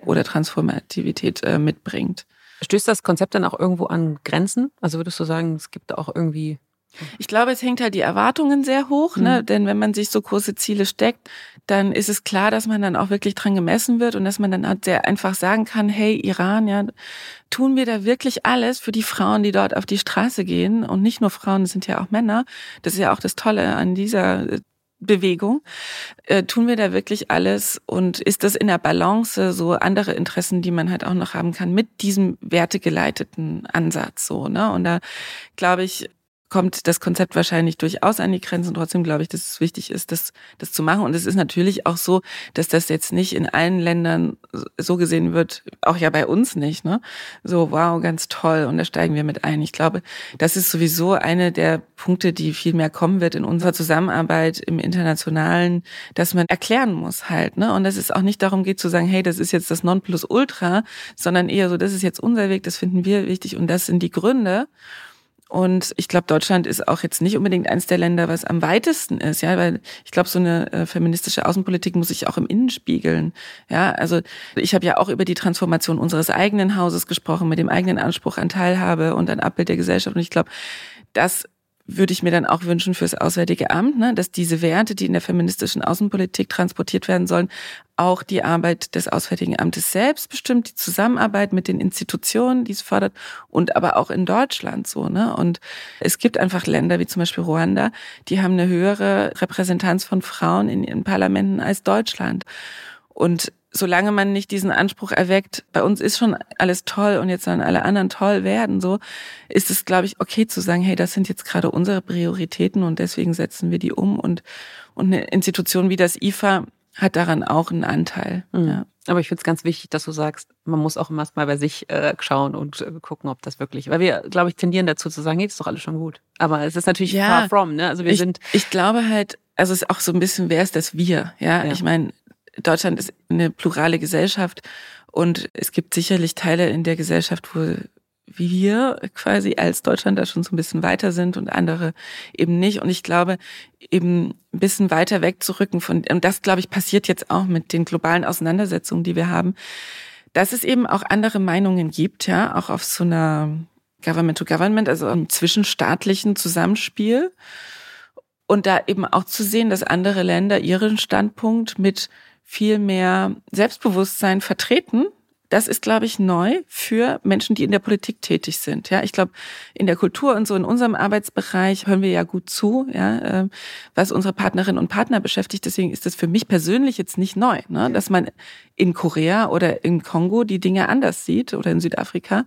oder Transformativität äh, mitbringt. Stößt das Konzept dann auch irgendwo an Grenzen? Also würdest du sagen, es gibt auch irgendwie ich glaube, es hängt halt die Erwartungen sehr hoch, ne? Mhm. denn wenn man sich so große Ziele steckt, dann ist es klar, dass man dann auch wirklich dran gemessen wird und dass man dann halt sehr einfach sagen kann, hey, Iran, ja, tun wir da wirklich alles für die Frauen, die dort auf die Straße gehen und nicht nur Frauen, das sind ja auch Männer. Das ist ja auch das Tolle an dieser äh, Bewegung. Äh, tun wir da wirklich alles und ist das in der Balance so andere Interessen, die man halt auch noch haben kann mit diesem wertegeleiteten Ansatz so, ne? Und da glaube ich, kommt das Konzept wahrscheinlich durchaus an die Grenzen. Trotzdem glaube ich, dass es wichtig ist, das, das zu machen. Und es ist natürlich auch so, dass das jetzt nicht in allen Ländern so gesehen wird, auch ja bei uns nicht, ne? So, wow, ganz toll. Und da steigen wir mit ein. Ich glaube, das ist sowieso eine der Punkte, die viel mehr kommen wird in unserer Zusammenarbeit im Internationalen, dass man erklären muss halt, ne? Und dass es auch nicht darum geht zu sagen, hey, das ist jetzt das Nonplusultra, sondern eher so, das ist jetzt unser Weg, das finden wir wichtig und das sind die Gründe. Und ich glaube, Deutschland ist auch jetzt nicht unbedingt eines der Länder, was am weitesten ist, ja, weil ich glaube, so eine äh, feministische Außenpolitik muss sich auch im Innen spiegeln. Ja, also ich habe ja auch über die Transformation unseres eigenen Hauses gesprochen, mit dem eigenen Anspruch an Teilhabe und an Abbild der Gesellschaft. Und ich glaube, das würde ich mir dann auch wünschen fürs Auswärtige Amt, ne, dass diese Werte, die in der feministischen Außenpolitik transportiert werden sollen, auch die Arbeit des Auswärtigen Amtes selbst bestimmt, die Zusammenarbeit mit den Institutionen, die es fördert und aber auch in Deutschland so. Ne? Und es gibt einfach Länder wie zum Beispiel Ruanda, die haben eine höhere Repräsentanz von Frauen in ihren Parlamenten als Deutschland. Und solange man nicht diesen Anspruch erweckt, bei uns ist schon alles toll und jetzt sollen alle anderen toll werden, so ist es, glaube ich, okay zu sagen, hey, das sind jetzt gerade unsere Prioritäten und deswegen setzen wir die um und und eine Institution wie das IFA hat daran auch einen Anteil. Mhm. Ja. Aber ich finde es ganz wichtig, dass du sagst, man muss auch immer mal bei sich äh, schauen und äh, gucken, ob das wirklich, weil wir, glaube ich, tendieren dazu zu sagen, hey, ist doch alles schon gut. Aber es ist natürlich ja, far from, ne? Also wir ich, sind. Ich glaube halt, also es ist auch so ein bisschen, wer ist das wir? Ja, ja. ich meine, Deutschland ist eine plurale Gesellschaft und es gibt sicherlich Teile in der Gesellschaft, wo wir quasi als Deutschland da schon so ein bisschen weiter sind und andere eben nicht. Und ich glaube, eben ein bisschen weiter wegzurücken von, und das glaube ich passiert jetzt auch mit den globalen Auseinandersetzungen, die wir haben, dass es eben auch andere Meinungen gibt, ja, auch auf so einer Government to Government, also im zwischenstaatlichen Zusammenspiel. Und da eben auch zu sehen, dass andere Länder ihren Standpunkt mit viel mehr Selbstbewusstsein vertreten das ist, glaube ich, neu für Menschen, die in der Politik tätig sind. Ja, ich glaube, in der Kultur und so in unserem Arbeitsbereich hören wir ja gut zu, ja, äh, was unsere Partnerinnen und Partner beschäftigt. Deswegen ist das für mich persönlich jetzt nicht neu, ne, dass man in Korea oder in Kongo die Dinge anders sieht oder in Südafrika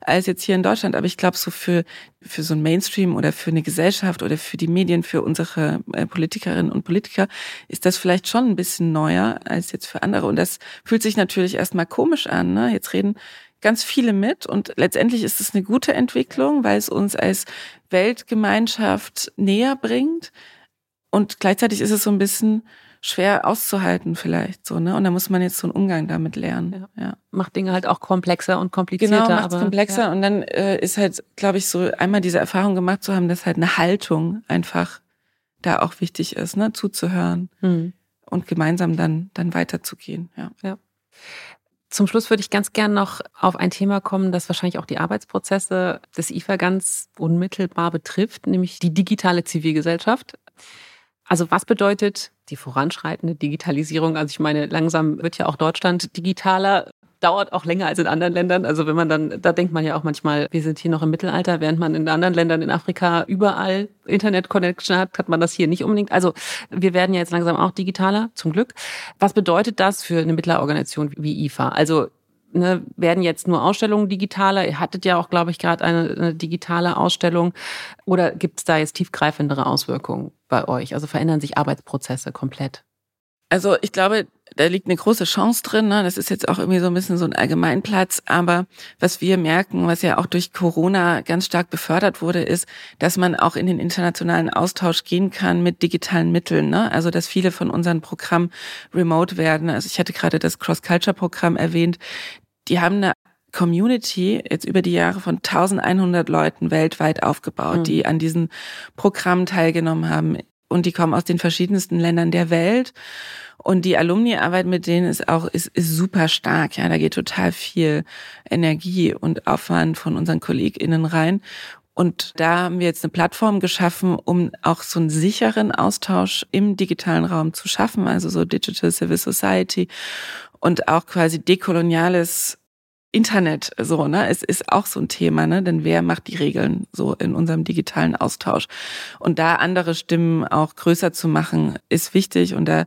als jetzt hier in Deutschland. Aber ich glaube, so für, für so ein Mainstream oder für eine Gesellschaft oder für die Medien, für unsere äh, Politikerinnen und Politiker ist das vielleicht schon ein bisschen neuer als jetzt für andere. Und das fühlt sich natürlich erstmal komisch an. Ne? Jetzt reden ganz viele mit und letztendlich ist es eine gute Entwicklung, weil es uns als Weltgemeinschaft näher bringt. Und gleichzeitig ist es so ein bisschen schwer auszuhalten vielleicht so, ne? Und da muss man jetzt so einen Umgang damit lernen. Ja. ja. Macht Dinge halt auch komplexer und komplizierter. Genau, macht komplexer ja. und dann äh, ist halt, glaube ich, so einmal diese Erfahrung gemacht zu haben, dass halt eine Haltung einfach da auch wichtig ist, ne? Zuzuhören hm. und gemeinsam dann dann weiterzugehen. Ja. ja. Zum Schluss würde ich ganz gern noch auf ein Thema kommen, das wahrscheinlich auch die Arbeitsprozesse des IFA ganz unmittelbar betrifft, nämlich die digitale Zivilgesellschaft. Also was bedeutet die voranschreitende Digitalisierung? Also ich meine, langsam wird ja auch Deutschland digitaler, dauert auch länger als in anderen Ländern. Also wenn man dann, da denkt man ja auch manchmal, wir sind hier noch im Mittelalter, während man in anderen Ländern in Afrika überall Internet-Connection hat, hat man das hier nicht unbedingt. Also wir werden ja jetzt langsam auch digitaler, zum Glück. Was bedeutet das für eine Mittlerorganisation wie IFA? Also ne, werden jetzt nur Ausstellungen digitaler? Ihr hattet ja auch, glaube ich, gerade eine, eine, digitale Ausstellung. Oder gibt es da jetzt tiefgreifendere Auswirkungen bei euch? Also verändern sich Arbeitsprozesse komplett? Also ich glaube, da liegt eine große Chance drin. Ne? Das ist jetzt auch irgendwie so ein bisschen so ein Allgemeinplatz. Aber was wir merken, was ja auch durch Corona ganz stark befördert wurde, ist, dass man auch in den internationalen Austausch gehen kann mit digitalen Mitteln. Ne? Also dass viele von unseren Programmen remote werden. Also ich hatte gerade das Cross-Culture-Programm erwähnt. Die haben eine Community jetzt über die Jahre von 1100 Leuten weltweit aufgebaut, mhm. die an diesen Programmen teilgenommen haben und die kommen aus den verschiedensten Ländern der Welt. Und die Alumni-Arbeit mit denen ist auch, ist, ist super stark. Ja, da geht total viel Energie und Aufwand von unseren KollegInnen rein. Und da haben wir jetzt eine Plattform geschaffen, um auch so einen sicheren Austausch im digitalen Raum zu schaffen, also so Digital Civil Society und auch quasi dekoloniales Internet so, ne? Es ist auch so ein Thema, ne? Denn wer macht die Regeln so in unserem digitalen Austausch? Und da andere Stimmen auch größer zu machen, ist wichtig. Und da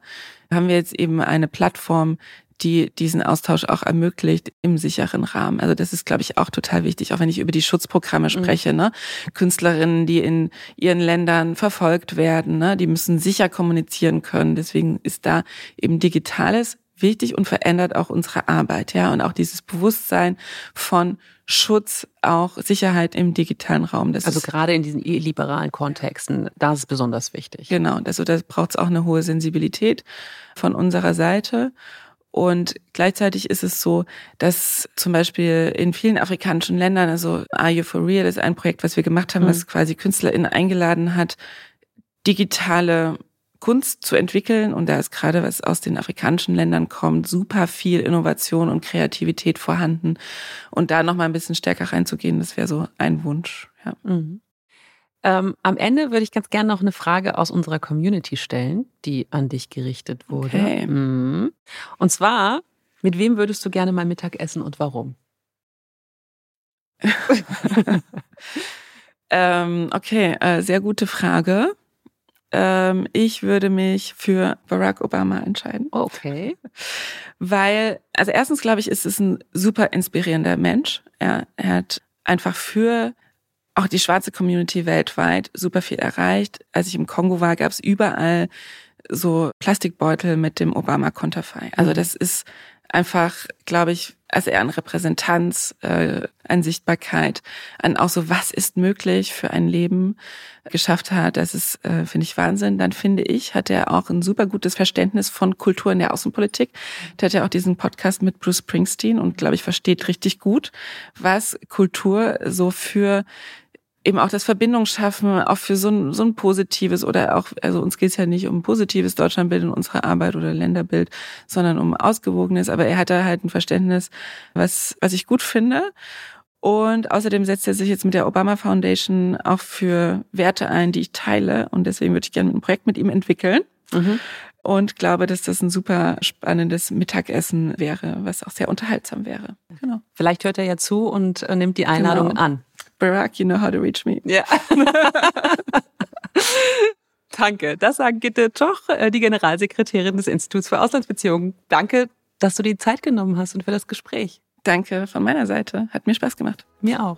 haben wir jetzt eben eine Plattform, die diesen Austausch auch ermöglicht im sicheren Rahmen. Also das ist, glaube ich, auch total wichtig, auch wenn ich über die Schutzprogramme mhm. spreche. Mhm. Ne? Künstlerinnen, die in ihren Ländern verfolgt werden, ne? die müssen sicher kommunizieren können. Deswegen ist da eben digitales wichtig und verändert auch unsere Arbeit, ja, und auch dieses Bewusstsein von Schutz, auch Sicherheit im digitalen Raum. Das also gerade in diesen liberalen Kontexten, da ist es besonders wichtig. Genau, also da braucht es auch eine hohe Sensibilität von unserer Seite. Und gleichzeitig ist es so, dass zum Beispiel in vielen afrikanischen Ländern, also Are You For Real ist ein Projekt, was wir gemacht haben, mhm. was quasi KünstlerInnen eingeladen hat, digitale Kunst zu entwickeln. Und da ist gerade, was aus den afrikanischen Ländern kommt, super viel Innovation und Kreativität vorhanden. Und da nochmal ein bisschen stärker reinzugehen, das wäre so ein Wunsch. Ja. Mhm. Ähm, am Ende würde ich ganz gerne noch eine Frage aus unserer Community stellen, die an dich gerichtet wurde. Okay. Mhm. Und zwar, mit wem würdest du gerne mal Mittag essen und warum? ähm, okay, äh, sehr gute Frage. Ähm, ich würde mich für Barack Obama entscheiden. Okay. Weil, also erstens glaube ich, ist es ein super inspirierender Mensch. Er, er hat einfach für auch die schwarze Community weltweit super viel erreicht. Als ich im Kongo war, gab es überall so Plastikbeutel mit dem Obama-Konterfei. Also mhm. das ist einfach, glaube ich, also eher an Repräsentanz, äh, an Sichtbarkeit, an auch so, was ist möglich für ein Leben geschafft hat. Das ist, äh, finde ich, Wahnsinn. Dann finde ich, hat er auch ein super gutes Verständnis von Kultur in der Außenpolitik. Der hat ja auch diesen Podcast mit Bruce Springsteen und, glaube ich, versteht richtig gut, was Kultur so für eben auch das Verbindung schaffen, auch für so ein, so ein positives oder auch, also uns geht es ja nicht um positives Deutschlandbild in unserer Arbeit oder Länderbild, sondern um ausgewogenes, aber er hat da halt ein Verständnis, was, was ich gut finde. Und außerdem setzt er sich jetzt mit der Obama Foundation auch für Werte ein, die ich teile. Und deswegen würde ich gerne ein Projekt mit ihm entwickeln. Mhm. Und glaube, dass das ein super spannendes Mittagessen wäre, was auch sehr unterhaltsam wäre. Genau. Vielleicht hört er ja zu und äh, nimmt die Einladung genau. an. Barack, you know how to reach me. Ja. Danke. Das sagt Gitte Toch, äh, die Generalsekretärin des Instituts für Auslandsbeziehungen. Danke, dass du die Zeit genommen hast und für das Gespräch. Danke von meiner Seite. Hat mir Spaß gemacht. Mir auch.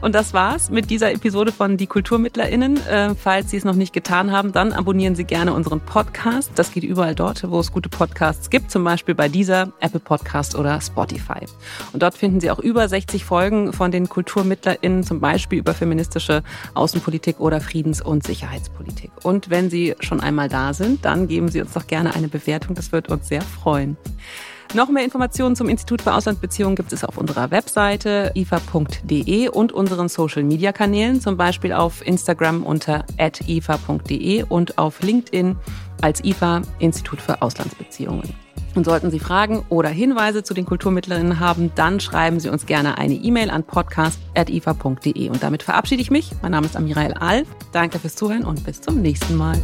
Und das war's mit dieser Episode von Die KulturmittlerInnen. Äh, falls Sie es noch nicht getan haben, dann abonnieren Sie gerne unseren Podcast. Das geht überall dort, wo es gute Podcasts gibt, zum Beispiel bei dieser, Apple Podcast oder Spotify. Und dort finden Sie auch über 60 Folgen von den KulturmittlerInnen, zum Beispiel über feministische Außenpolitik oder Friedens- und Sicherheitspolitik. Und wenn Sie schon einmal da sind, dann geben Sie uns doch gerne eine Bewertung. Das wird uns sehr freuen. Noch mehr Informationen zum Institut für Auslandsbeziehungen gibt es auf unserer Webseite ifa.de und unseren Social-Media-Kanälen, zum Beispiel auf Instagram unter ifa.de und auf LinkedIn als IFA Institut für Auslandsbeziehungen. Und sollten Sie Fragen oder Hinweise zu den Kulturmittlerinnen haben, dann schreiben Sie uns gerne eine E-Mail an podcast.ifa.de. Und damit verabschiede ich mich. Mein Name ist Amirael Al. Danke fürs Zuhören und bis zum nächsten Mal.